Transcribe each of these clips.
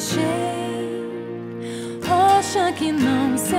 achei. Rocha que não se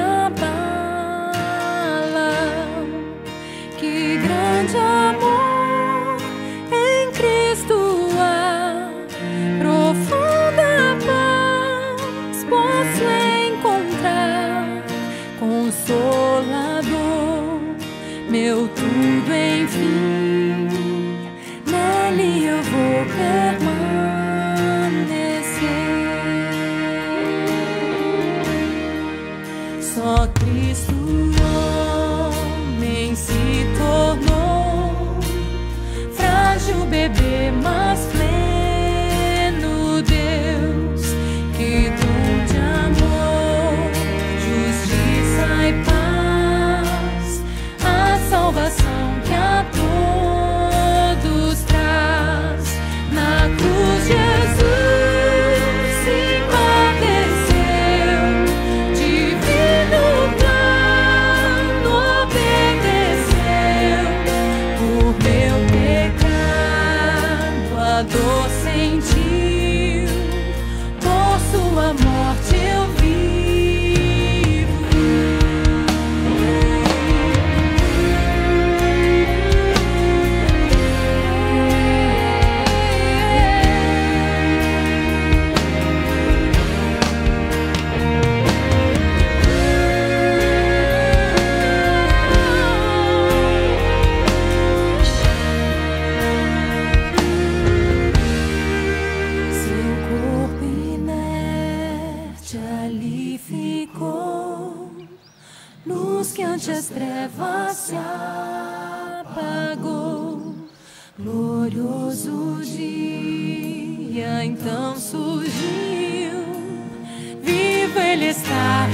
Glorioso dia então surgiu, vivo ele está.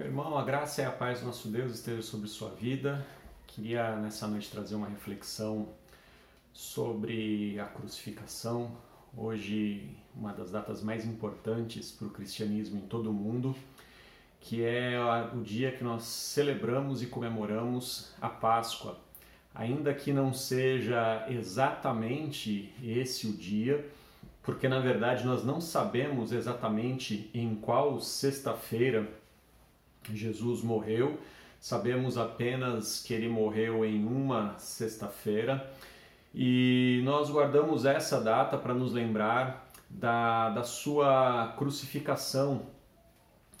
Meu irmão, a graça e a paz do nosso Deus esteja sobre sua vida. Queria nessa noite trazer uma reflexão sobre a crucificação. Hoje, uma das datas mais importantes para o cristianismo em todo o mundo, que é o dia que nós celebramos e comemoramos a Páscoa. Ainda que não seja exatamente esse o dia, porque na verdade nós não sabemos exatamente em qual sexta-feira Jesus morreu, sabemos apenas que ele morreu em uma sexta-feira e nós guardamos essa data para nos lembrar da, da sua crucificação.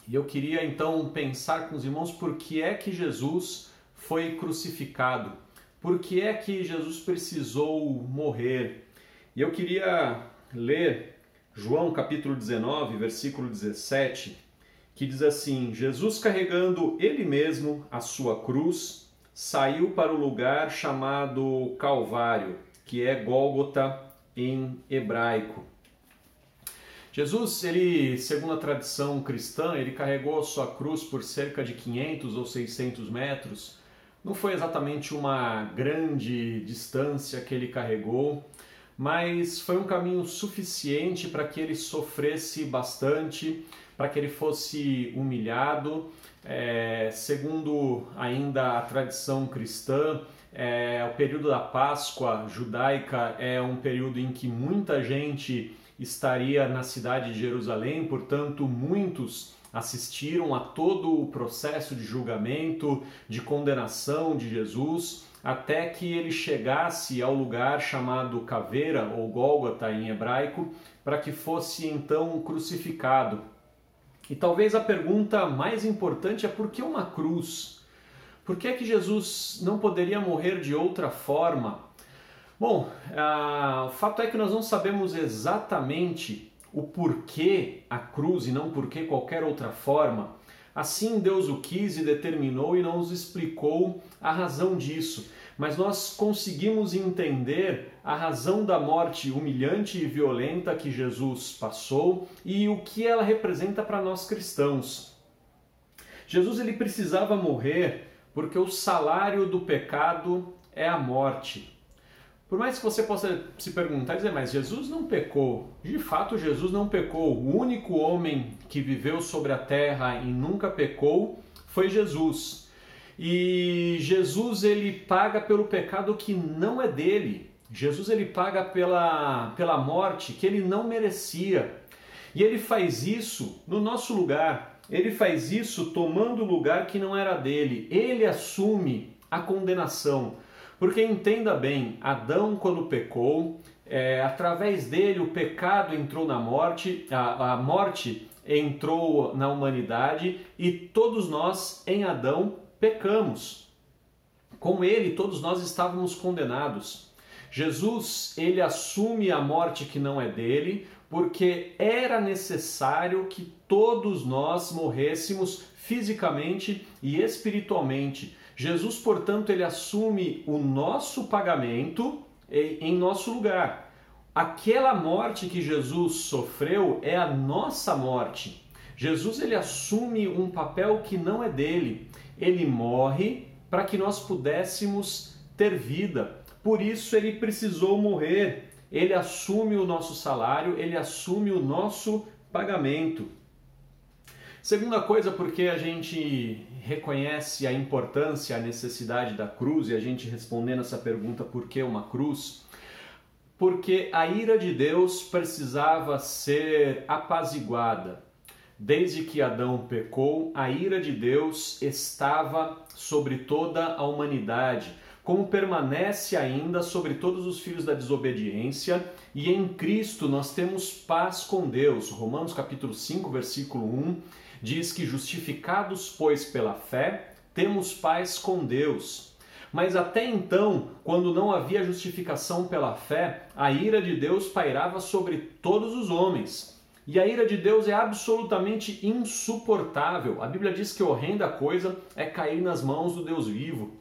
E eu queria então pensar com os irmãos por que é que Jesus foi crucificado, por que é que Jesus precisou morrer. E eu queria ler João capítulo 19, versículo 17, que diz assim: Jesus carregando ele mesmo a sua cruz, saiu para o lugar chamado Calvário, que é Gólgota em hebraico. Jesus, ele, segundo a tradição cristã, ele carregou a sua cruz por cerca de 500 ou 600 metros. Não foi exatamente uma grande distância que ele carregou, mas foi um caminho suficiente para que ele sofresse bastante, para que ele fosse humilhado. É, segundo ainda a tradição cristã, é, o período da Páscoa judaica é um período em que muita gente estaria na cidade de Jerusalém, portanto, muitos assistiram a todo o processo de julgamento, de condenação de Jesus até que ele chegasse ao lugar chamado Caveira ou Gólgota em hebraico, para que fosse então crucificado. E talvez a pergunta mais importante é por que uma cruz? Por que é que Jesus não poderia morrer de outra forma? Bom, o fato é que nós não sabemos exatamente o porquê a cruz e não porquê qualquer outra forma. Assim Deus o quis e determinou e não nos explicou a razão disso, mas nós conseguimos entender a razão da morte humilhante e violenta que Jesus passou e o que ela representa para nós cristãos. Jesus ele precisava morrer porque o salário do pecado é a morte. Por mais que você possa se perguntar e dizer, mas Jesus não pecou. De fato, Jesus não pecou. O único homem que viveu sobre a terra e nunca pecou foi Jesus. E Jesus ele paga pelo pecado que não é dele. Jesus ele paga pela, pela morte que ele não merecia. E ele faz isso no nosso lugar. Ele faz isso tomando o lugar que não era dele. Ele assume a condenação. Porque entenda bem, Adão, quando pecou, é, através dele o pecado entrou na morte, a, a morte entrou na humanidade e todos nós em Adão pecamos. Com ele, todos nós estávamos condenados. Jesus, ele assume a morte que não é dele, porque era necessário que todos nós morrêssemos fisicamente e espiritualmente. Jesus, portanto, ele assume o nosso pagamento em nosso lugar. Aquela morte que Jesus sofreu é a nossa morte. Jesus ele assume um papel que não é dele. Ele morre para que nós pudéssemos ter vida. Por isso ele precisou morrer. Ele assume o nosso salário, ele assume o nosso pagamento. Segunda coisa, porque a gente reconhece a importância, a necessidade da cruz e a gente respondendo essa pergunta, por que uma cruz? Porque a ira de Deus precisava ser apaziguada. Desde que Adão pecou, a ira de Deus estava sobre toda a humanidade, como permanece ainda sobre todos os filhos da desobediência, e em Cristo nós temos paz com Deus. Romanos capítulo 5, versículo 1 diz que justificados, pois, pela fé, temos paz com Deus. Mas até então, quando não havia justificação pela fé, a ira de Deus pairava sobre todos os homens. E a ira de Deus é absolutamente insuportável. A Bíblia diz que horrenda coisa é cair nas mãos do Deus vivo.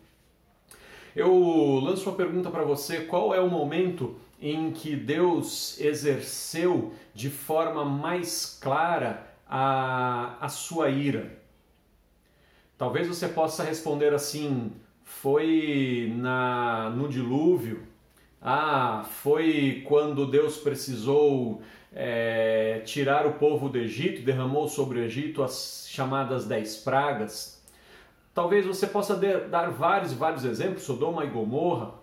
Eu lanço uma pergunta para você: qual é o momento em que Deus exerceu de forma mais clara a, a sua ira. Talvez você possa responder assim: foi na, no dilúvio? Ah, foi quando Deus precisou é, tirar o povo do Egito, derramou sobre o Egito as chamadas dez pragas. Talvez você possa dar vários, vários exemplos, Sodoma e Gomorra,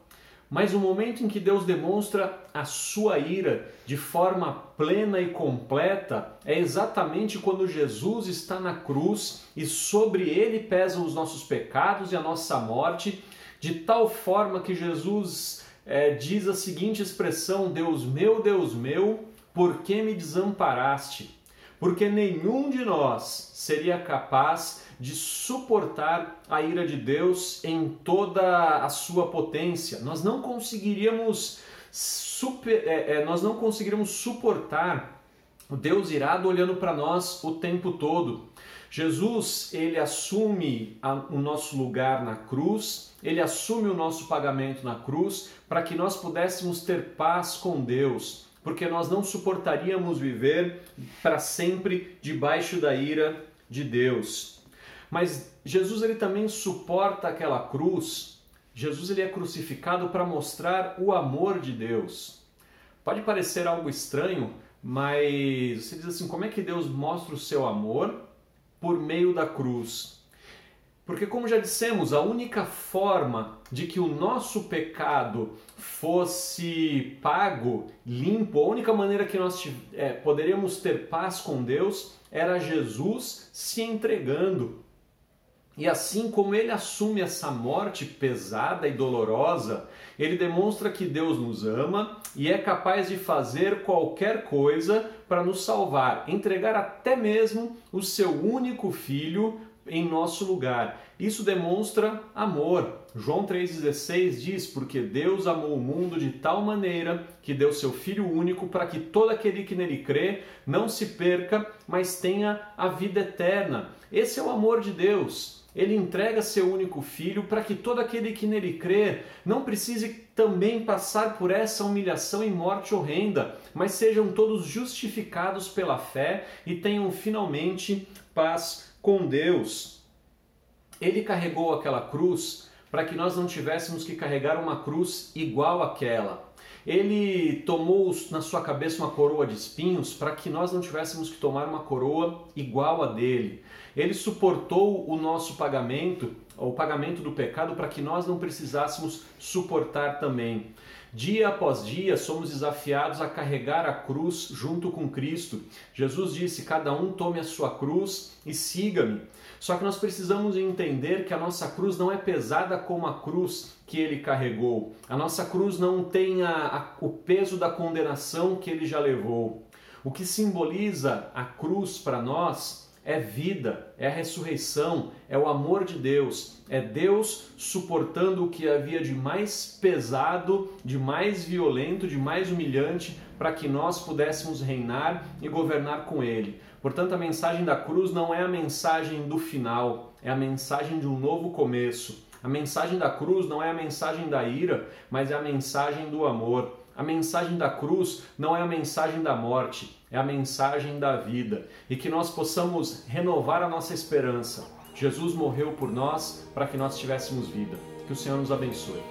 mas o momento em que Deus demonstra a sua ira de forma plena e completa é exatamente quando Jesus está na cruz e sobre ele pesam os nossos pecados e a nossa morte, de tal forma que Jesus é, diz a seguinte expressão: Deus meu, Deus meu, por que me desamparaste? Porque nenhum de nós seria capaz de suportar a ira de Deus em toda a sua potência. Nós não conseguiríamos super, é, é, nós não conseguiríamos suportar o Deus irado olhando para nós o tempo todo. Jesus, ele assume a, o nosso lugar na cruz, ele assume o nosso pagamento na cruz para que nós pudéssemos ter paz com Deus, porque nós não suportaríamos viver para sempre debaixo da ira de Deus. Mas Jesus ele também suporta aquela cruz. Jesus ele é crucificado para mostrar o amor de Deus. Pode parecer algo estranho, mas você diz assim: como é que Deus mostra o seu amor por meio da cruz? Porque, como já dissemos, a única forma de que o nosso pecado fosse pago, limpo, a única maneira que nós é, poderíamos ter paz com Deus era Jesus se entregando. E assim como ele assume essa morte pesada e dolorosa, ele demonstra que Deus nos ama e é capaz de fazer qualquer coisa para nos salvar, entregar até mesmo o seu único filho em nosso lugar. Isso demonstra amor. João 3,16 diz: Porque Deus amou o mundo de tal maneira que deu seu Filho único para que todo aquele que nele crê não se perca, mas tenha a vida eterna. Esse é o amor de Deus ele entrega seu único filho para que todo aquele que nele crer não precise também passar por essa humilhação e morte horrenda, mas sejam todos justificados pela fé e tenham finalmente paz com Deus. Ele carregou aquela cruz para que nós não tivéssemos que carregar uma cruz igual àquela. Ele tomou na sua cabeça uma coroa de espinhos para que nós não tivéssemos que tomar uma coroa igual a dele. Ele suportou o nosso pagamento, o pagamento do pecado, para que nós não precisássemos suportar também. Dia após dia somos desafiados a carregar a cruz junto com Cristo. Jesus disse: Cada um tome a sua cruz e siga-me. Só que nós precisamos entender que a nossa cruz não é pesada como a cruz que ele carregou. A nossa cruz não tem a, a, o peso da condenação que ele já levou. O que simboliza a cruz para nós é vida, é ressurreição, é o amor de Deus, é Deus suportando o que havia de mais pesado, de mais violento, de mais humilhante, para que nós pudéssemos reinar e governar com Ele. Portanto, a mensagem da cruz não é a mensagem do final, é a mensagem de um novo começo. A mensagem da cruz não é a mensagem da ira, mas é a mensagem do amor. A mensagem da cruz não é a mensagem da morte, é a mensagem da vida. E que nós possamos renovar a nossa esperança. Jesus morreu por nós para que nós tivéssemos vida. Que o Senhor nos abençoe.